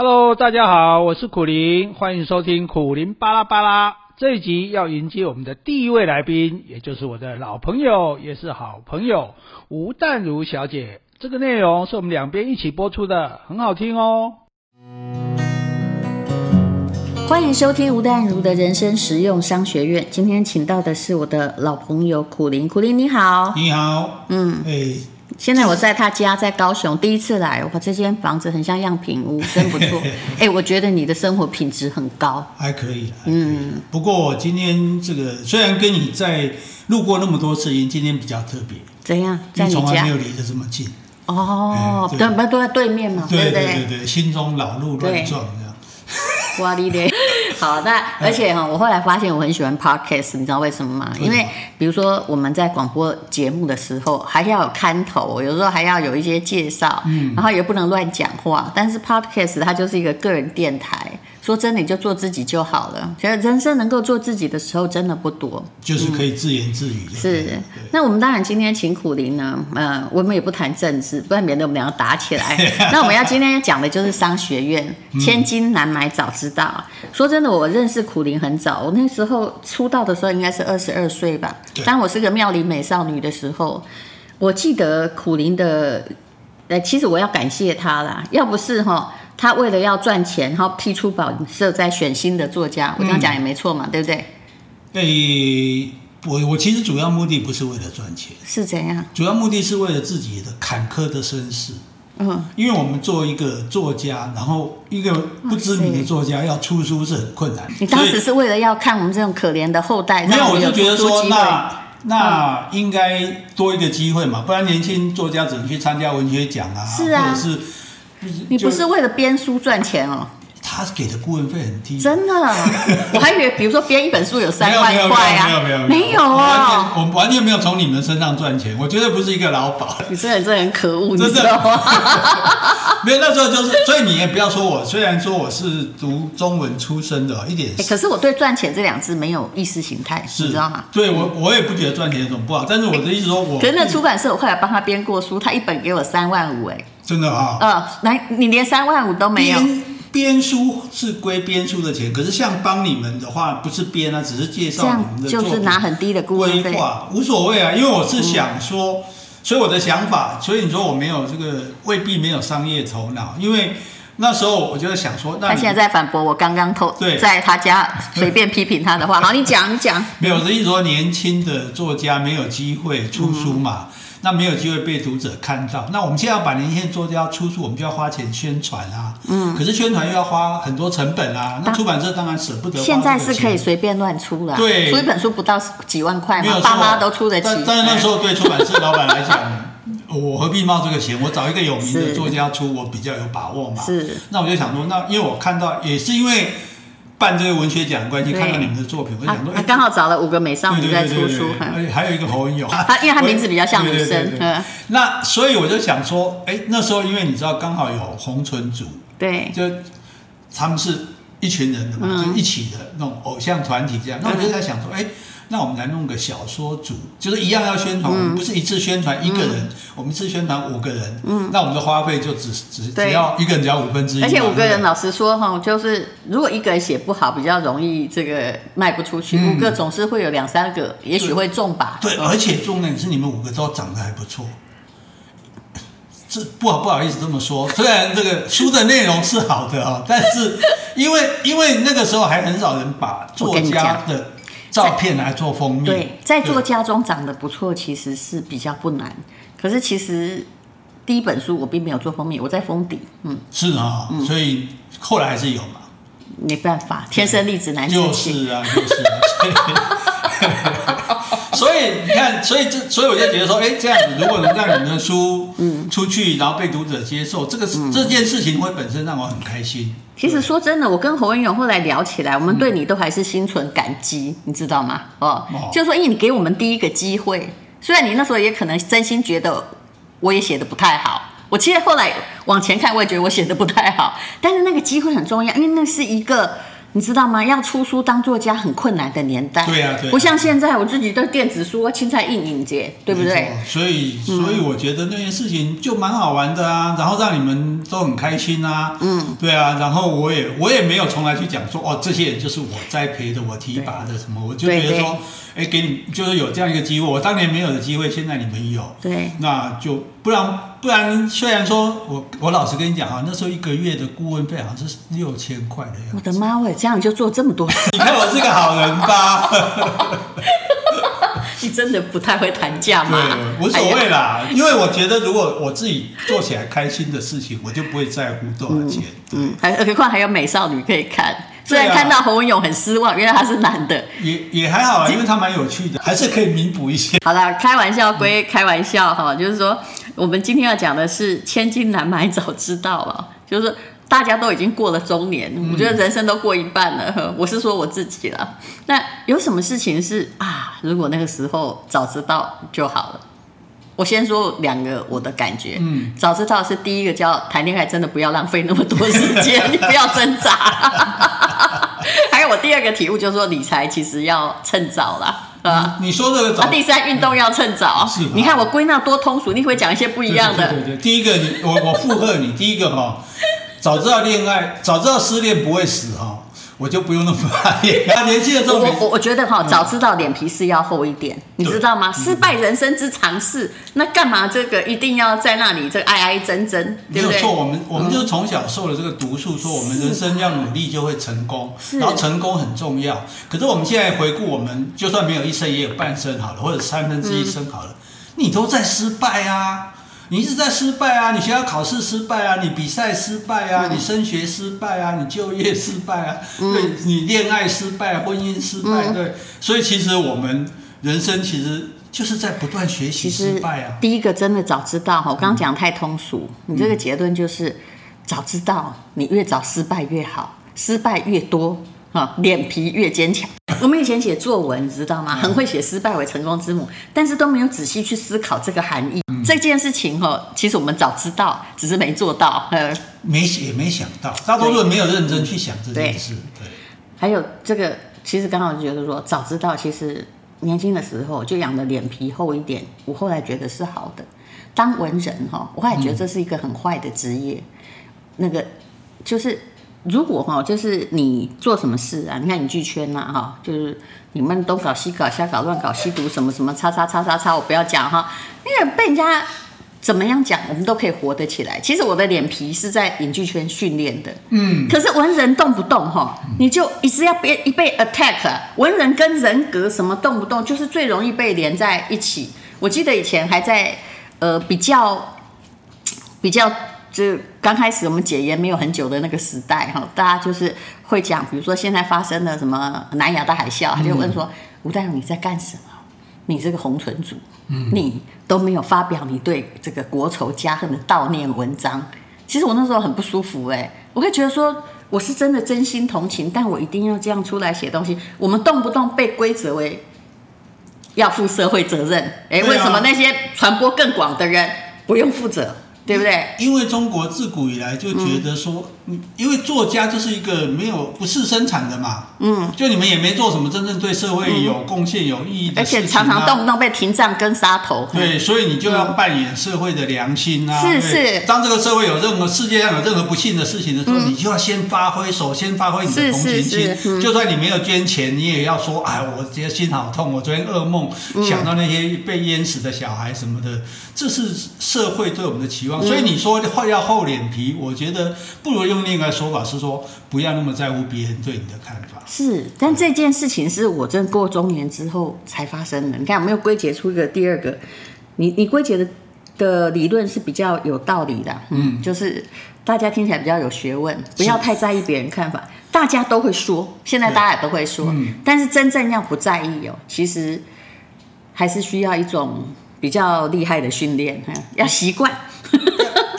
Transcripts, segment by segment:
Hello，大家好，我是苦苓，欢迎收听苦林巴拉巴拉。这一集要迎接我们的第一位来宾，也就是我的老朋友，也是好朋友吴淡如小姐。这个内容是我们两边一起播出的，很好听哦。欢迎收听吴淡如的人生实用商学院。今天请到的是我的老朋友苦林，苦林你好，你好，嗯，哎。现在我在他家，在高雄，第一次来，哇，这间房子很像样品屋，真不错。哎，我觉得你的生活品质很高，还可以，还可以。嗯，不过今天这个虽然跟你在路过那么多次，因今天比较特别。怎样？在你家？从来没有离得这么近。哦，对，不都在对面嘛？对对对对，心中老路乱撞这样。哇哩咧，好，那而且哈，我后来发现我很喜欢 podcast，你知道为什么吗？因为比如说我们在广播节目的时候，还要有看头，有时候还要有一些介绍，嗯，然后也不能乱讲话。但是 podcast 它就是一个个人电台。说真的，你就做自己就好了。觉得人生能够做自己的时候真的不多，就是可以自言自语。嗯、是，那我们当然今天请苦林呢，呃，我们也不谈政治，不然免得我们两个打起来。那我们要今天讲的就是商学院，千金难买早知道。嗯、说真的，我认识苦林很早，我那时候出道的时候应该是二十二岁吧。当我是个妙龄美少女的时候，我记得苦林的，呃，其实我要感谢他啦，要不是哈。他为了要赚钱，然后批出版社在选新的作家，我这样讲也没错嘛，嗯、对不对？对，我我其实主要目的不是为了赚钱，是怎样？主要目的是为了自己的坎坷的身世。嗯，因为我们做一个作家，然后一个不知名的作家要出书是很困难。你当时是为了要看我们这种可怜的后代，没有，我就觉得说那那应该多一个机会嘛，不然年轻作家只能去参加文学奖啊，是啊，或者是。你不是为了编书赚钱哦？他给的顾问费很低，真的，我还以为，比如说编一本书有三万块啊，没有没有没有没有啊，我完全没有从你们身上赚钱，我绝对不是一个老鸨。你这人真的很可恶，你知道吗？没有，那时候就是，所以你也不要说我，虽然说我是读中文出身的，一点，可是我对赚钱这两字没有意识形态，你知道吗？对我，我也不觉得赚钱有什么不好，但是我的意思说我，可是那出版社我后来帮他编过书，他一本给我三万五，哎。真的啊？呃，来，你连三万五都没有。编编书是归编书的钱，可是像帮你们的话，不是编啊，只是介绍你们的就是拿很低的。规划无所谓啊，因为我是想说，嗯、所以我的想法，所以你说我没有这个，未必没有商业头脑，因为那时候我就想说，那他现在在反驳我刚刚偷对在他家随便批评他的话。好，你讲，你讲。没有，我的意思说，年轻的作家没有机会出书嘛。嗯那没有机会被读者看到。那我们现在要把年轻的作家出书，我们就要花钱宣传啊。嗯。可是宣传又要花很多成本啊。那出版社当然舍不得花。现在是可以随便乱出了。对。出一本书不到几万块嘛，爸妈都出得起。但但是那时候对出版社老板来讲，我何必冒这个险？我找一个有名的作家出，我比较有把握嘛。是。那我就想说，那因为我看到也是因为。办这个文学奖的关系，看到你们的作品，我想说，他刚好找了五个美少女在出书，而且还有一个侯文勇，他因为他名字比较像女生，那所以我就想说，哎，那时候因为你知道，刚好有红唇组，对，就他们是一群人的嘛，就一起的那种偶像团体这样，那我就在想说，哎。那我们来弄个小说组，就是一样要宣传，我们不是一次宣传一个人，我们一次宣传五个人，嗯那我们的花费就只只只要一个人只要五分之一。而且五个人，老实说哈，就是如果一个人写不好，比较容易这个卖不出去。五个总是会有两三个，也许会中吧。对，而且重点是你们五个都长得还不错。这不好不好意思这么说，虽然这个书的内容是好的啊，但是因为因为那个时候还很少人把作家的。照片来做封面，对，在作家中长得不错，其实是比较不难。可是其实第一本书我并没有做封面，我在封底。嗯，是啊，所以后来还是有嘛。没办法，天生丽质难自弃。就是啊，就是啊。所以你看，所以这，所以我就觉得说，哎，这样子如果能让你们的书嗯出去，然后被读者接受，这个这件事情会本身让我很开心。其实说真的，我跟侯文勇后来聊起来，我们对你都还是心存感激，你知道吗？哦，就是说，因为你给我们第一个机会，虽然你那时候也可能真心觉得我也写的不太好，我其实后来往前看，我也觉得我写的不太好，但是那个机会很重要，因为那是一个你知道吗？要出书当作家很困难的年代。对呀、啊，对、啊。不像现在，我自己对电子书青菜印影节，对不对？所以，所以我觉得那件事情就蛮好玩的啊，然后让你们都很开心啊。嗯，对啊。然后我也我也没有从来去讲说哦，这些人就是我栽培的，我提拔的什么，我就觉得说，哎，给你就是有这样一个机会，我当年没有的机会，现在你们有。对。那就不然不然，虽然说我我老实跟你讲啊，那时候一个月的顾问费好像是六千块的样子。我的妈喂！这样你就做这么多？你看我是个好人吧？你真的不太会谈价吗？对，无所谓啦，哎、因为我觉得如果我自己做起来开心的事情，我就不会在乎多少钱。嗯，还何况还有美少女可以看。虽然看到侯文勇很失望，原来他是男的，也也还好啊，因为他蛮有趣的，还是可以弥补一些。好了，开玩笑归开玩笑哈，嗯、就是说我们今天要讲的是千金难买早知道了，就是。大家都已经过了中年，我觉得人生都过一半了。嗯、我是说我自己了。那有什么事情是啊？如果那个时候早知道就好了。我先说两个我的感觉。嗯，早知道是第一个叫谈恋爱，真的不要浪费那么多时间，你不要挣扎。还有我第二个体悟就是说，理财其实要趁早啦。你说这个早。啊，第三运动要趁早。是。你看我归纳多通俗，你会讲一些不一样的。对对，对对，第一个你我我附和你，第一个哈。早知道恋爱，早知道失恋不会死哈，我就不用那么怕恋爱。年轻的时候，我我我觉得哈，早知道脸皮是要厚一点，你知道吗？失败人生之常事，那干嘛这个一定要在那里这个哀哀真真，对不对？没有错，我们我们就是从小受了这个毒素，说我们人生要努力就会成功，然后成功很重要。可是我们现在回顾，我们就算没有一生，也有半生好了，或者三分之一生好了，你都在失败啊。你一直在失败啊！你学校考试失败啊！你比赛失败啊！你升学失败啊！你就业失败啊！对，你恋爱失败，婚姻失败，对。所以其实我们人生其实就是在不断学习失败啊。第一个真的早知道哈，我刚刚讲太通俗，你这个结论就是早知道，你越早失败越好，失败越多啊，脸皮越坚强。我们以前写作文，你知道吗？很会写“失败为成功之母”，但是都没有仔细去思考这个含义。嗯、这件事情哦，其实我们早知道，只是没做到。呃，没也没想到，大多数人没有认真去想这件事。对，对还有这个，其实刚好就觉得说，早知道，其实年轻的时候就养的脸皮厚一点。我后来觉得是好的。当文人哈，我后来觉得这是一个很坏的职业。嗯、那个就是。如果哈，就是你做什么事啊？你看影剧圈呐，哈，就是你们东搞西搞、瞎搞乱搞、吸毒什么什么，叉叉叉叉叉，我不要讲哈。那个被人家怎么样讲，我们都可以活得起来。其实我的脸皮是在影剧圈训练的，嗯。可是文人动不动哈，你就一直要被一被 attack，文人跟人格什么动不动就是最容易被连在一起。我记得以前还在呃比较比较。就刚开始我们解严没有很久的那个时代哈，大家就是会讲，比如说现在发生了什么南亚大海啸，他就问说、嗯、吴大勇你在干什么？你这个红唇族，嗯、你都没有发表你对这个国仇家恨的悼念文章。其实我那时候很不舒服哎、欸，我会觉得说我是真的真心同情，但我一定要这样出来写东西。我们动不动被归责为要负社会责任，哎、为什么那些传播更广的人不用负责？对不对？因为中国自古以来就觉得说，嗯，因为作家就是一个没有不是生产的嘛，嗯，就你们也没做什么真正对社会有贡献、有意义的事情，啊，而且常常动不动被停战跟杀头。对，所以你就要扮演社会的良心啊。是是。当这个社会有任何世界上有任何不幸的事情的时候，嗯，你就要先发挥，首先发挥你的同情心。就算你没有捐钱，你也要说，哎，我今天心好痛，我昨天噩梦想到那些被淹死的小孩什么的，这是社会对我们的期望。所以你说话要厚脸皮，我觉得不如用另一个说法，是说不要那么在乎别人对你的看法。是，但这件事情是我真过中年之后才发生的。你看，有没有归结出一个第二个？你你归结的的理论是比较有道理的，嗯，就是大家听起来比较有学问，不要太在意别人看法。大家都会说，现在大家也都会说，嗯，但是真正要不在意哦，其实还是需要一种比较厉害的训练，要习惯。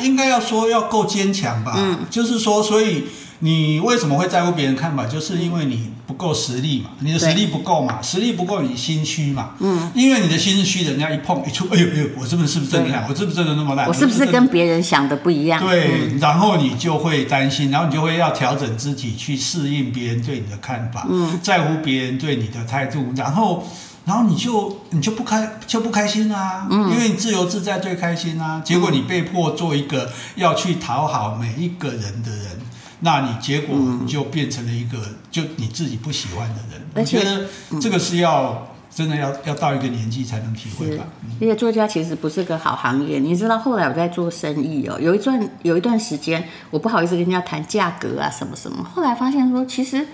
应该要说要够坚强吧，嗯，就是说，所以你为什么会在乎别人看法？就是因为你不够实力嘛，你的实力不够嘛，实力不够你心虚嘛。嗯，因为你的心虚，人家一碰一触，哎呦哎呦，我是不是是不是真的烂？我是不是真的那么烂？我是不是跟别人想的不一样？对，然后你就会担心，然后你就会要调整自己去适应别人对你的看法，嗯，在乎别人对你的态度，然后。然后你就你就不开就不开心啊，嗯，因为你自由自在最开心啊。结果你被迫做一个要去讨好每一个人的人，那你结果你就变成了一个就你自己不喜欢的人。我觉得这个是要真的要要到一个年纪才能体会吧。而且作家其实不是个好行业，你知道后来我在做生意哦，有一段有一段时间我不好意思跟人家谈价格啊什么什么，后来发现说其实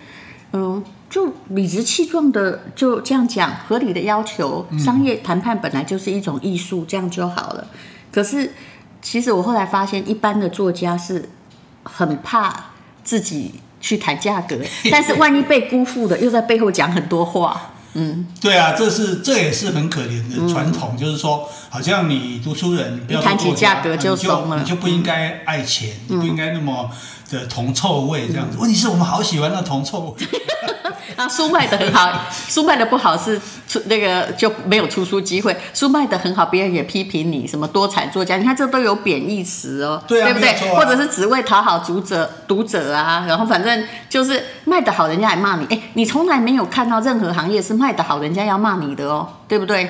嗯。就理直气壮的就这样讲，合理的要求，商业谈判本来就是一种艺术，这样就好了。可是，其实我后来发现，一般的作家是很怕自己去谈价格，但是万一被辜负的，又在背后讲很多话。嗯，对啊，这是这也是很可怜的传统，嗯、就是说，好像你读书人，不要谈起价格就怂了，你就不应该爱钱，嗯、你不应该那么的铜臭味这样子。问题是我们好喜欢那铜臭味。啊，书卖的很好，书卖的不好是出那个就没有出书机会。书卖的很好，别人也批评你什么多产作家，你看这都有贬义词哦，对，啊、对不对？啊、或者是只为讨好读者读者啊，然后反正就是卖的好，人家还骂你。哎，你从来没有看到任何行业是卖的好，人家要骂你的哦，对不对？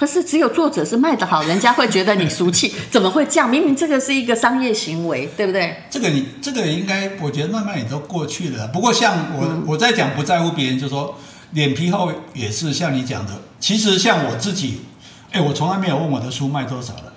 可是只有作者是卖得好，人家会觉得你俗气，怎么会这样？明明这个是一个商业行为，对不对？这个你这个应该，我觉得慢慢也都过去了。不过像我、嗯、我在讲不在乎别人，就说脸皮厚也是像你讲的。其实像我自己，哎，我从来没有问我的书卖多少了。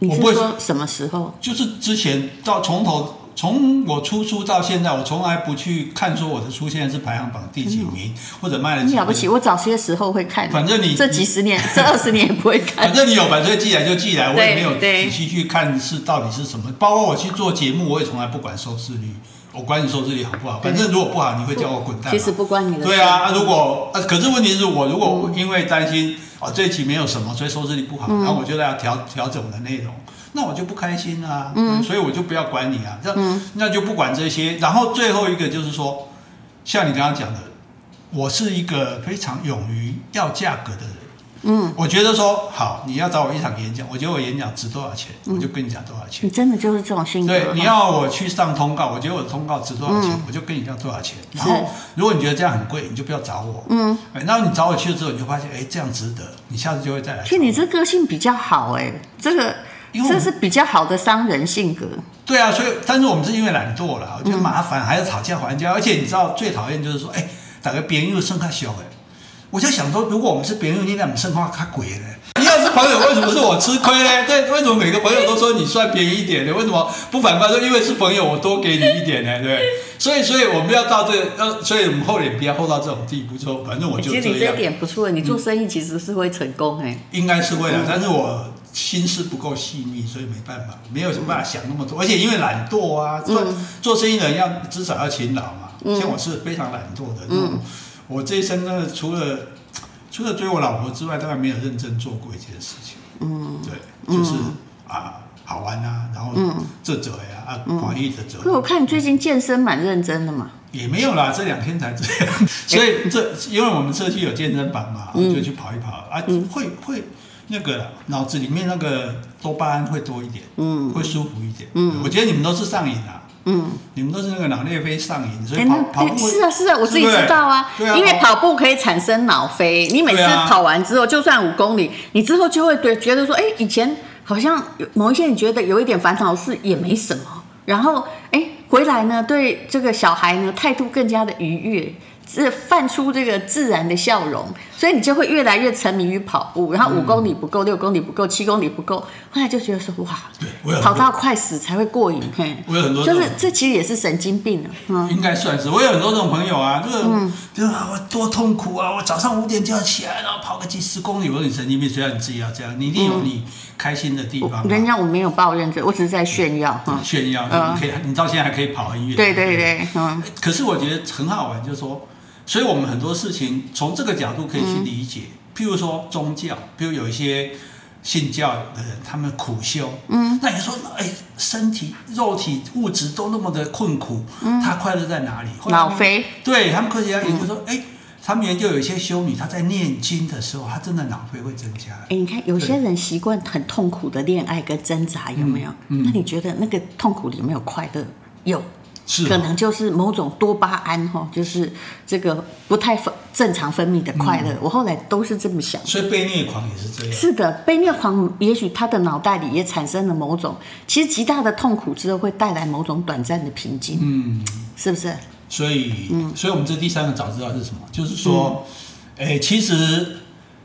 你是说什么时候？就是之前到从头。从我出书到现在，我从来不去看说我的书现在是排行榜第几名，嗯、或者卖了几。你了不起，我早些时候会看。反正你这几十年、这二十年也不会看。反正你有版税寄来就寄来，我也没有仔细去看是到底是什么。包括我去做节目，我也从来不管收视率，我管你收视率好不好。反正如果不好，你会叫我滚蛋。其实不关你的事。对啊，如果啊，可是问题是我如果因为担心哦这一期没有什么，所以收视率不好，然后我就要调调整我的内容。那我就不开心啊，嗯，所以我就不要管你啊，那、嗯、那就不管这些。然后最后一个就是说，像你刚刚讲的，我是一个非常勇于要价格的人，嗯，我觉得说好，你要找我一场演讲，我觉得我演讲值多少钱，嗯、我就跟你讲多少钱。你真的就是这种性格。对，你要我去上通告，我觉得我的通告值多少钱，嗯、我就跟你要多少钱。然后如果你觉得这样很贵，你就不要找我，嗯，然后你找我去了之后，你就发现，哎，这样值得，你下次就会再来。其实你这个性比较好，哎，这个。这是比较好的商人性格。对啊，所以但是我们是因为懒惰了，我觉得麻烦，还要讨价还价，而且你知道最讨厌就是说，哎，大家别人又剩他小哎，我就想说，如果我们是别人，你怎么剩他他贵呢？你要是朋友，为什么是我吃亏呢？对，为什么每个朋友都说你算便宜一点呢？为什么不反过来说，因为是朋友，我多给你一点呢？对，所以所以我们要到这个，要所以我们厚脸皮要厚到这种地步，说反正我就这样。其实你这一点不错，你做生意其实是会成功哎。应该是会的，但是我。心思不够细腻，所以没办法，没有什么办法想那么多。而且因为懒惰啊，做、嗯、做生意的人要至少要勤劳嘛。嗯、像我是非常懒惰的，嗯、我这一生呢，除了除了追我老婆之外，大概没有认真做过一件事情。嗯，对，就是、嗯、啊，好玩啊，然后这者呀，啊，广义的者。可我看你最近健身蛮认真的嘛。也没有啦，这两天才这样。所以这因为我们社区有健身房嘛，就去跑一跑啊，会会。那个脑子里面那个多巴胺会多一点，嗯，会舒服一点。嗯，我觉得你们都是上瘾啊，嗯，你们都是那个脑内啡上瘾，所以跑跑步是啊是啊，我自己知道啊，对啊，因为跑步可以产生脑啡，你每次跑完之后，就算五公里，你之后就会对觉得说，哎，以前好像某一些你觉得有一点烦恼事也没什么，然后哎回来呢，对这个小孩呢态度更加的愉悦。是泛出这个自然的笑容，所以你就会越来越沉迷于跑步，然后五公里不够，六公里不够，七公里不够，后来就觉得说哇，跑到快死才会过瘾。嘿，我有很多，就是这其实也是神经病了。嗯，应该算是。我有很多这种朋友啊，就是就是啊，我多痛苦啊，我早上五点就要起来，然后几十公里。我说你神经病，谁让你自己要这样？你一定有你开心的地方。人家我没有抱怨这，我只是在炫耀。炫耀，你可以，你到现在还可以跑很远。对对对，嗯。可是我觉得很好玩，就是说。所以，我们很多事情从这个角度可以去理解。譬如说宗教，譬如有一些信教的人，他们苦修，嗯，那你说，哎，身体、肉体、物质都那么的困苦，嗯，他快乐在哪里？脑飞，对他们科学家研究说，哎，他们研究有一些修女，她在念经的时候，她真的脑飞会增加。哎，你看有些人习惯很痛苦的恋爱跟挣扎，有没有？嗯，那你觉得那个痛苦里有没有快乐？有。是可能就是某种多巴胺哈，就是这个不太分正常分泌的快乐。嗯、我后来都是这么想，所以被虐狂也是这样。是的，被虐狂也许他的脑袋里也产生了某种，其实极大的痛苦之后会带来某种短暂的平静。嗯，是不是？所以，嗯，所以我们这第三个早知道是什么？就是说，哎、嗯，其实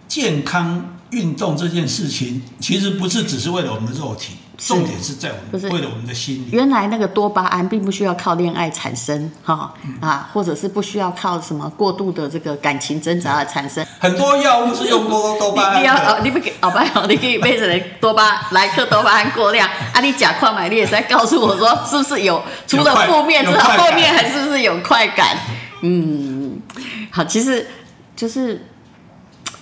健康运动这件事情，其实不是只是为了我们的肉体。重点是在我们，为了我们的心理。原来那个多巴胺并不需要靠恋爱产生，哈、嗯、啊，或者是不需要靠什么过度的这个感情挣扎而产生。很多药物是用多多巴胺。你要哦，你不给好吧？你可以被人多巴莱克多巴胺过量啊！你假矿买，你也在告诉我说，是不是有除了负面之后，后面还是不是有快感？嗯，好，其实就是。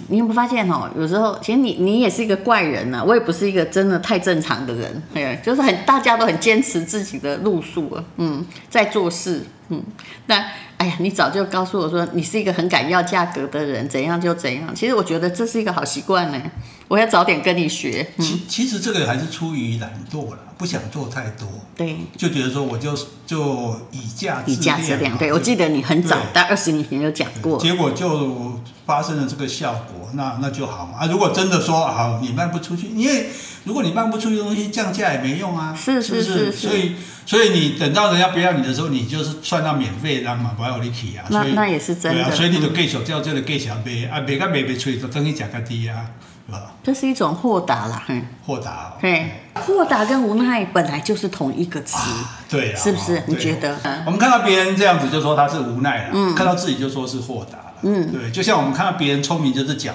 你有没有发现哦？有时候其实你你也是一个怪人呐、啊，我也不是一个真的太正常的人，对，就是很大家都很坚持自己的路数啊，嗯，在做事，嗯，那哎呀，你早就告诉我说你是一个很敢要价格的人，怎样就怎样。其实我觉得这是一个好习惯呢，我要早点跟你学。嗯、其其实这个还是出于懒惰了，不想做太多，对，就觉得说我就就以价以价质量，对，我记得你很早，大概二十年前就讲过，结果就。发生了这个效果，那那就好嘛啊！如果真的说好，你卖不出去，因为如果你卖不出去的东西，降价也没用啊，是是是，是，所以所以你等到人家不要你的时候，你就是算到免费的嘛，不要你去啊。那那也是真的，啊、所以你就继续叫这个继续卖啊，卖个卖不出去，就等于价格低啊，是吧？这是一种豁达啦，豁达、哦，对，豁达跟无奈本来就是同一个词，啊、对，是不是？你觉得？我们看到别人这样子，就说他是无奈了、嗯；看到自己就说是豁达。嗯，对，就像我们看到别人聪明就是狡猾，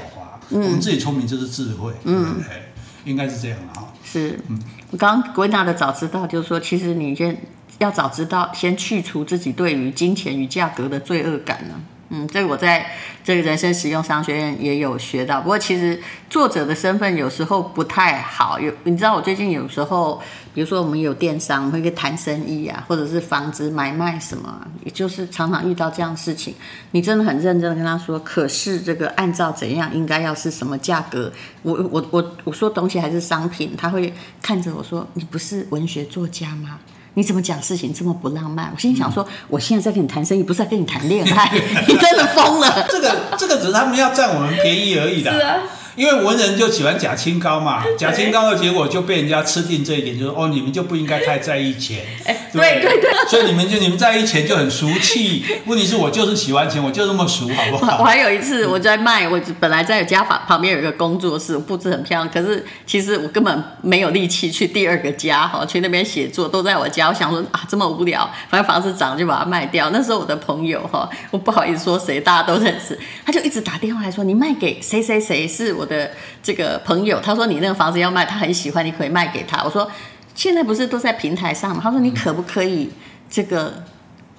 嗯，我们自己聪明就是智慧，嗯，对，应该是这样的哈。是，嗯，我刚刚归纳的早知道，就是说，其实你先要早知道，先去除自己对于金钱与价格的罪恶感呢。嗯，这个我在这个人生实用商学院也有学到。不过其实作者的身份有时候不太好。有你知道，我最近有时候，比如说我们有电商，会谈生意啊，或者是房子买卖什么，也就是常常遇到这样事情。你真的很认真的跟他说，可是这个按照怎样应该要是什么价格？我我我我说东西还是商品，他会看着我说，你不是文学作家吗？你怎么讲事情这么不浪漫？我心里想说，嗯、我现在在跟你谈生意，不是在跟你谈恋爱。你真的疯了。这个这个只是他们要占我们便宜而已的。是啊。因为文人就喜欢假清高嘛，假清高的结果就被人家吃定这一点，就是哦，你们就不应该太在意钱，对对对，所以你们就你们在意钱就很俗气。问题是我就是喜欢钱，我就这么俗，好不好？我还有一次我在卖，我本来在家旁旁边有一个工作室，布置很漂亮，可是其实我根本没有力气去第二个家哈，去那边写作都在我家。我想说啊，这么无聊，反正房子涨就把它卖掉。那时候我的朋友哈，我不好意思说谁，大家都认识，他就一直打电话来说，你卖给谁谁谁是我的这个。朋友，他说你那个房子要卖，他很喜欢，你可以卖给他。我说现在不是都在平台上吗？他说你可不可以这个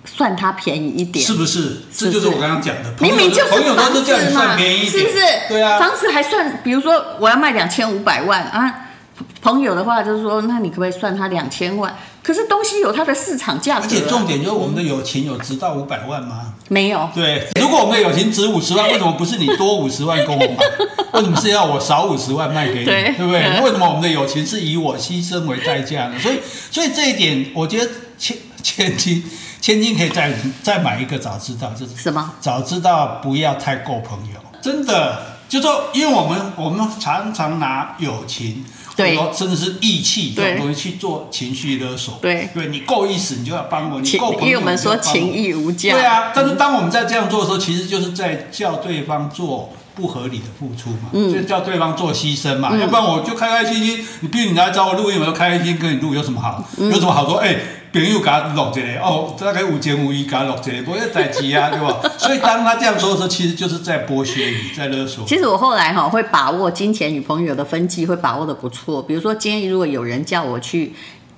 算他便宜一点？是不是？这就是我刚刚讲的，明明就是房子嘛，是不是？对啊，房子还算，比如说我要卖两千五百万啊。朋友的话就是说，那你可不可以算他两千万？可是东西有它的市场价值，而且重点就是我们的友情有值到五百万吗？没有。对，如果我们的友情值五十万，为什么不是你多五十万跟我买？为什么是要我少五十万卖给你？对，对不对？为什么我们的友情是以我牺牲为代价呢？所以，所以这一点，我觉得千千金千金可以再再买一个早知道，就是什么？早知道不要太够朋友，真的，就说因为我们我们常常拿友情。对，甚至是义气这种东西去做情绪勒索。对，对你够意思，你就要帮我；你够朋友，因为我们说情义无价。对啊，但是当我们在这样做的时候，其实就是在叫对方做不合理的付出嘛，嗯、就叫对方做牺牲嘛。嗯、要不然我就开开心心，你逼你来找我录音，我就开开心心跟你录，有什么好？有什么好说？哎、欸。朋友给他录这个哦，大概五千五一给他录这个，不要代志啊，对吧？所以当他这样说的时候，其实就是在剥削你，在勒索。其实我后来哈会把握金钱与朋友的分际，会把握的不错。比如说，今天如果有人叫我去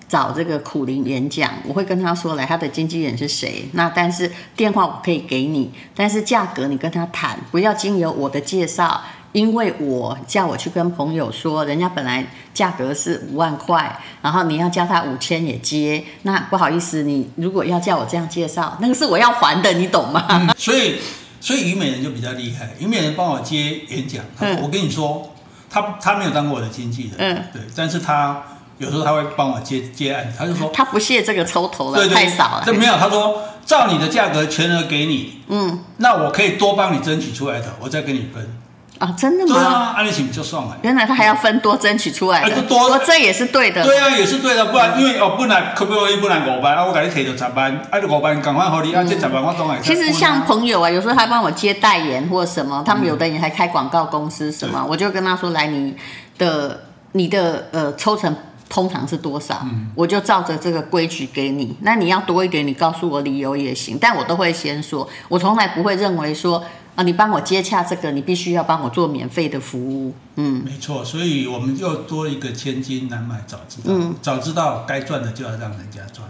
找这个苦林演讲，我会跟他说来，他的经纪人是谁？那但是电话我可以给你，但是价格你跟他谈，不要经由我的介绍。因为我叫我去跟朋友说，人家本来价格是五万块，然后你要叫他五千也接，那不好意思，你如果要叫我这样介绍，那个是我要还的，你懂吗？嗯、所以，所以虞美人就比较厉害，虞美人帮我接演讲，嗯、我跟你说，他他没有当过我的经纪人，嗯，对，但是他有时候他会帮我接接案子，他就说 他不屑这个抽头了，对对太少了，这没有，他说照你的价格全额给你，嗯，那我可以多帮你争取出来的，我再跟你分。啊、哦，真的吗？对啊，按利请就算了。原来他还要分多争取出来的，多、欸、这也是对的。对啊，也是对的，不然、嗯、因为哦，本来可不可以不然五班啊，我给你提到十班，啊，就五班赶快合理啊，这十班我当然。其实像朋友啊，有时候他帮我接代言或什么，他们有的人还开广告公司什么，嗯、我就跟他说，来你的你的呃抽成通常是多少，嗯、我就照着这个规矩给你。那你要多一点，你告诉我理由也行，但我都会先说，我从来不会认为说。啊，你帮我接洽这个，你必须要帮我做免费的服务。嗯，没错，所以我们就多一个千金难买早知道，嗯、早知道该赚的就要让人家赚。